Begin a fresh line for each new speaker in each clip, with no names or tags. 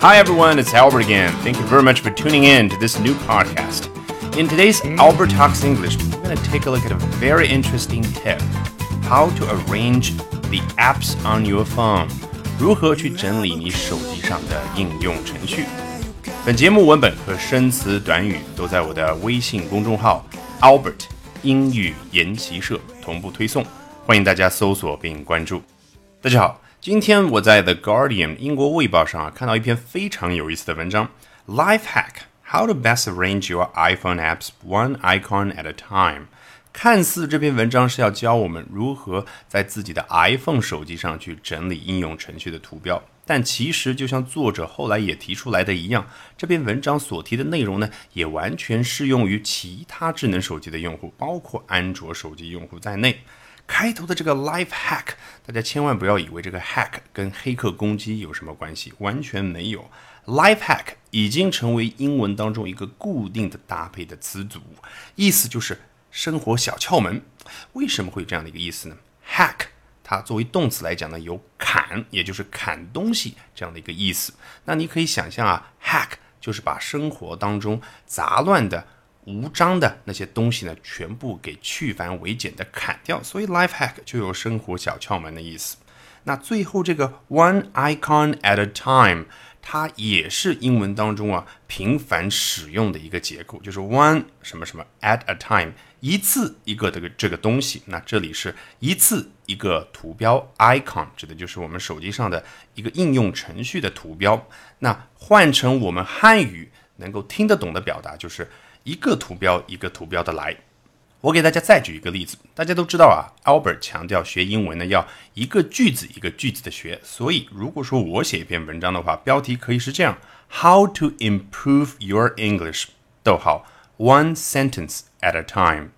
Hi everyone, it's Albert again. Thank you very much for tuning in to this new podcast. In today's Albert Talks English, we're going to take a look at a very interesting tip how to arrange the apps on your phone. 如何去整理你手机上的应用程序？本节目文本和生词短语都在我的微信公众号 Albert 英语研习社同步推送，欢迎大家搜索并关注。大家好， 今天我在 The Guardian 英国卫报上啊看到一篇非常有意思的文章，Life Hack。How to best arrange your iPhone apps one icon at a time？看似这篇文章是要教我们如何在自己的 iPhone 手机上去整理应用程序的图标，但其实就像作者后来也提出来的一样，这篇文章所提的内容呢，也完全适用于其他智能手机的用户，包括安卓手机用户在内。开头的这个 life hack，大家千万不要以为这个 hack 跟黑客攻击有什么关系，完全没有。life hack 已经成为英文当中一个固定的搭配的词组，意思就是生活小窍门。为什么会有这样的一个意思呢？hack 它作为动词来讲呢，有砍，也就是砍东西这样的一个意思。那你可以想象啊，hack 就是把生活当中杂乱的。无章的那些东西呢，全部给去繁为简的砍掉，所以 life hack 就有生活小窍门的意思。那最后这个 one icon at a time，它也是英文当中啊频繁使用的一个结构，就是 one 什么什么 at a time，一次一个这个这个东西。那这里是一次一个图标 icon，指的就是我们手机上的一个应用程序的图标。那换成我们汉语能够听得懂的表达就是。一个图标一个图标的来，我给大家再举一个例子。大家都知道啊，Albert 强调学英文呢要一个句子一个句子的学。所以如果说我写一篇文章的话，标题可以是这样：How to improve your English？逗号，One sentence at a time。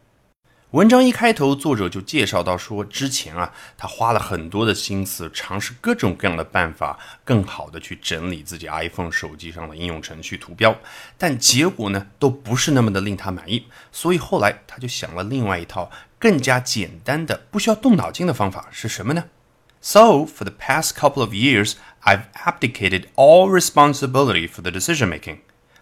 文章一开头，作者就介绍到说，之前啊，他花了很多的心思，尝试各种各样的办法，更好的去整理自己 iPhone 手机上的应用程序图标，但结果呢，都不是那么的令他满意。所以后来他就想了另外一套更加简单的、不需要动脑筋的方法，是什么呢？So for the past couple of years, I've abdicated all responsibility for the decision making.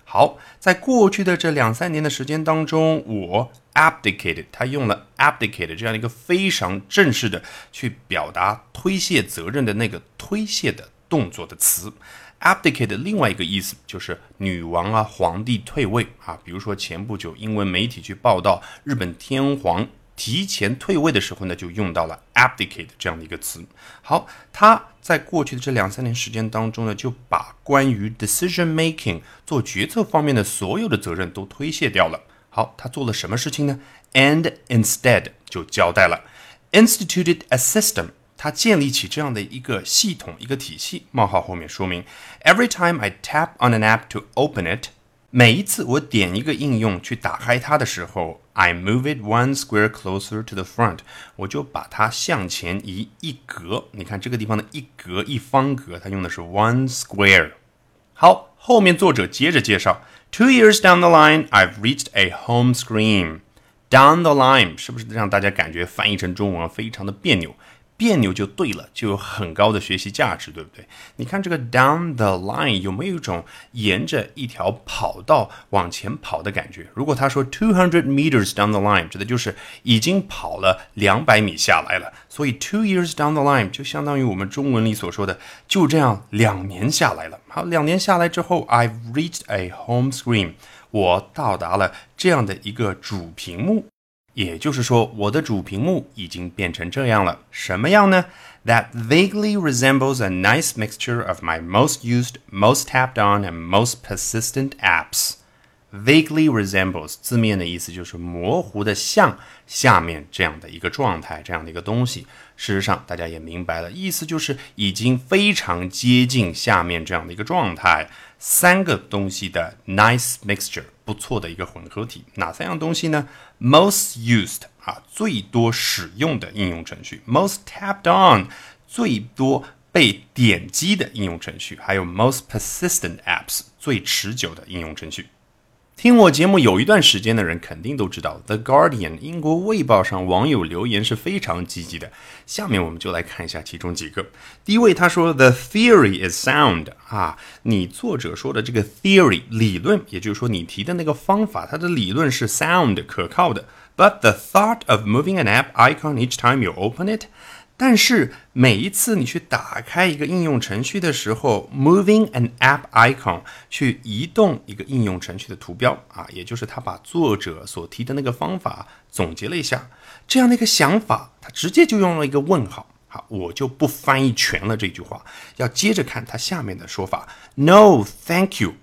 好，在过去的这两三年的时间当中，我 abdicate，他用了 abdicate 这样一个非常正式的去表达推卸责任的那个推卸的动作的词。abdicate 的另外一个意思就是女王啊、皇帝退位啊。比如说前不久英文媒体去报道日本天皇。提前退位的时候呢，就用到了 abdicate 这样的一个词。好，他在过去的这两三年时间当中呢，就把关于 decision making 做决策方面的所有的责任都推卸掉了。好，他做了什么事情呢？And instead 就交代了，instituted a system，他建立起这样的一个系统、一个体系。冒号后面说明，every time I tap on an app to open it。每一次我点一个应用去打开它的时候，I move it one square closer to the front，我就把它向前移一格。你看这个地方的一格一方格，它用的是 one square。好，后面作者接着介绍，Two years down the line, I've reached a home screen. Down the line 是不是让大家感觉翻译成中文非常的别扭？别扭就对了，就有很高的学习价值，对不对？你看这个 down the line 有没有一种沿着一条跑道往前跑的感觉？如果他说 two hundred meters down the line，指的就是已经跑了两百米下来了。所以 two years down the line 就相当于我们中文里所说的，就这样两年下来了。好，两年下来之后，I've reached a home screen，我到达了这样的一个主屏幕。也就是说，我的主屏幕已经变成这样了。什么样呢？That vaguely resembles a nice mixture of my most used, most tapped on, and most persistent apps. Vaguely resembles 字面的意思就是模糊的像下面这样的一个状态，这样的一个东西。事实上，大家也明白了，意思就是已经非常接近下面这样的一个状态。三个东西的 nice mixture，不错的一个混合体。哪三样东西呢？Most used 啊，最多使用的应用程序；Most tapped on，最多被点击的应用程序；还有 Most persistent apps，最持久的应用程序。听我节目有一段时间的人肯定都知道，《The Guardian》英国卫报上网友留言是非常积极的。下面我们就来看一下其中几个。第一位他说：“The theory is sound。”啊，你作者说的这个 theory 理论，也就是说你提的那个方法，它的理论是 sound 可靠的。But the thought of moving an app icon each time you open it 但是每一次你去打开一个应用程序的时候，moving an app icon 去移动一个应用程序的图标啊，也就是他把作者所提的那个方法总结了一下，这样的一个想法，他直接就用了一个问号。好，我就不翻译全了这句话，要接着看他下面的说法。No，thank you。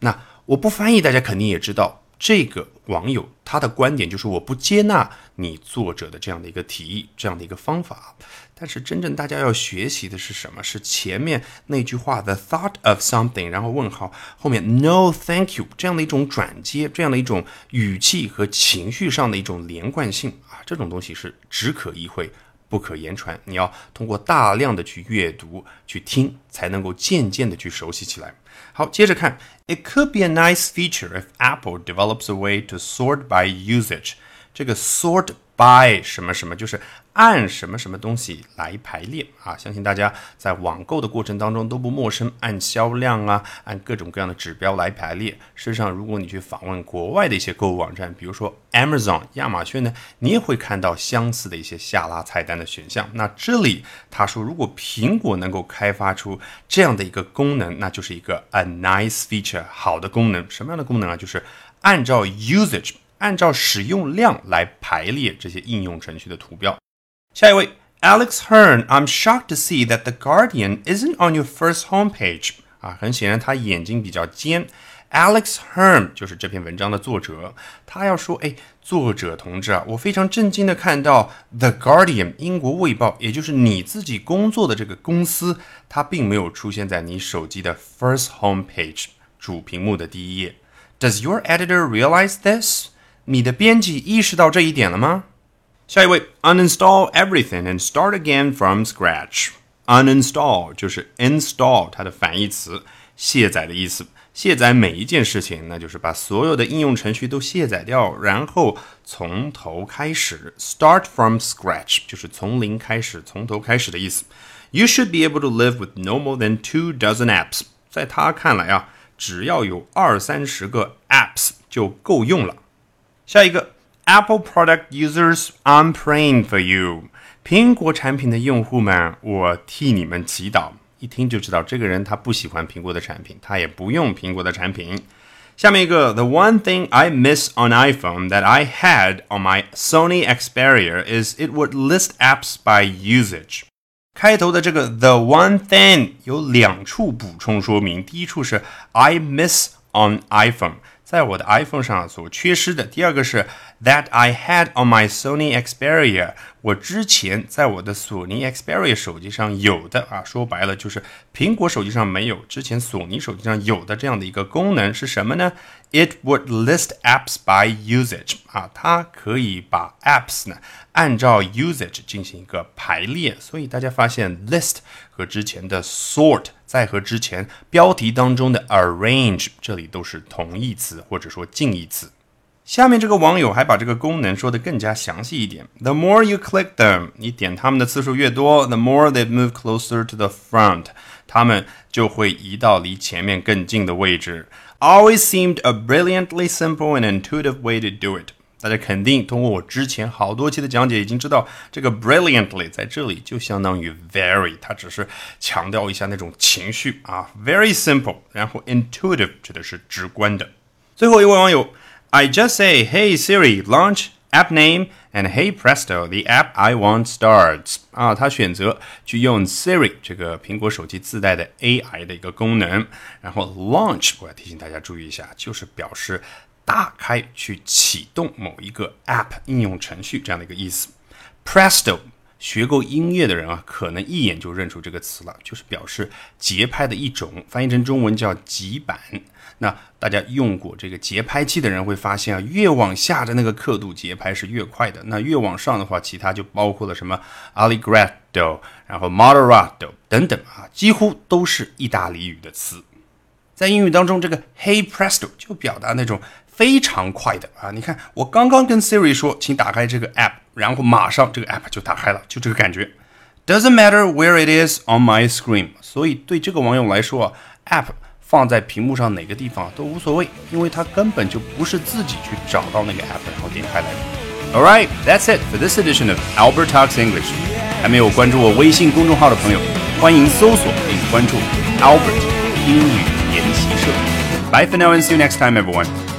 那我不翻译，大家肯定也知道。这个网友他的观点就是我不接纳你作者的这样的一个提议，这样的一个方法。但是真正大家要学习的是什么？是前面那句话 the thought of something，然后问号后面 no thank you 这样的一种转接，这样的一种语气和情绪上的一种连贯性啊，这种东西是只可意会不可言传。你要通过大量的去阅读、去听，才能够渐渐的去熟悉起来。好，接着看，It could be a nice feature if Apple develops a way to sort by usage。这个 sort by 什么什么，就是按什么什么东西来排列啊！相信大家在网购的过程当中都不陌生，按销量啊，按各种各样的指标来排列。事实上，如果你去访问国外的一些购物网站，比如说 Amazon 亚马逊呢，你也会看到相似的一些下拉菜单的选项。那这里他说，如果苹果能够开发出这样的一个功能，那就是一个 a nice feature 好的功能。什么样的功能啊？就是按照 usage 按照使用量来排列这些应用程序的图标。下一位，Alex Hearn，I'm shocked to see that The Guardian isn't on your first homepage。啊，很显然他眼睛比较尖。Alex Hearn 就是这篇文章的作者，他要说，哎，作者同志啊，我非常震惊的看到 The Guardian 英国卫报，也就是你自己工作的这个公司，它并没有出现在你手机的 first homepage 主屏幕的第一页。Does your editor realize this？你的编辑意识到这一点了吗？下一位，uninstall everything and start again from scratch。uninstall 就是 install 它的反义词，卸载的意思。卸载每一件事情，那就是把所有的应用程序都卸载掉，然后从头开始。start from scratch 就是从零开始，从头开始的意思。You should be able to live with no more than two dozen apps。在他看来啊，只要有二三十个 apps 就够用了。下一个。Apple product users, I'm praying for you。苹果产品的用户们，我替你们祈祷。一听就知道这个人他不喜欢苹果的产品，他也不用苹果的产品。下面一个，The one thing I miss on iPhone that I had on my Sony Xperia is it would list apps by usage。开头的这个 The one thing 有两处补充说明，第一处是 I miss on iPhone。 在我的 iPhone 上所缺失的。第二个是 that I had on my Sony Xperia，我之前在我的索尼 Xperia 手机上有的啊，说白了就是苹果手机上没有，之前索尼手机上有的这样的一个功能是什么呢？It would list apps by usage 啊，它可以把 apps 呢按照 usage 进行一个排列。所以大家发现 list 和之前的 sort。在和之前标题当中的 arrange 这里都是同义词或者说近义词。下面这个网友还把这个功能说的更加详细一点。The more you click them，你点它们的次数越多，the more they move closer to the front，它们就会移到离前面更近的位置。Always seemed a brilliantly simple and intuitive way to do it。大家肯定通过我之前好多期的讲解，已经知道这个 brilliantly 在这里就相当于 very，它只是强调一下那种情绪啊，very simple。然后 intuitive 指的是直观的。最后一位网友，I just say Hey Siri launch app name and Hey Presto the app I want starts。啊，他选择去用 Siri 这个苹果手机自带的 AI 的一个功能，然后 launch 我要提醒大家注意一下，就是表示。打开去启动某一个 App 应用程序这样的一个意思。Presto，学过音乐的人啊，可能一眼就认出这个词了，就是表示节拍的一种，翻译成中文叫极板。那大家用过这个节拍器的人会发现啊，越往下的那个刻度节拍是越快的，那越往上的话，其他就包括了什么 Allegretto，然后 Moderato 等等啊，几乎都是意大利语的词。在英语当中，这个 Hey Presto 就表达那种非常快的啊！你看，我刚刚跟 Siri 说，请打开这个 app，然后马上这个 app 就打开了，就这个感觉。Doesn't matter where it is on my screen。所以对这个网友来说啊，app 放在屏幕上哪个地方都无所谓，因为他根本就不是自己去找到那个 app，然后点开来的。All right, that's it for this edition of Albert Talks English。还没有关注我微信公众号的朋友，欢迎搜索并关注 Albert 英语研习社。Bye for now and see you next time, everyone.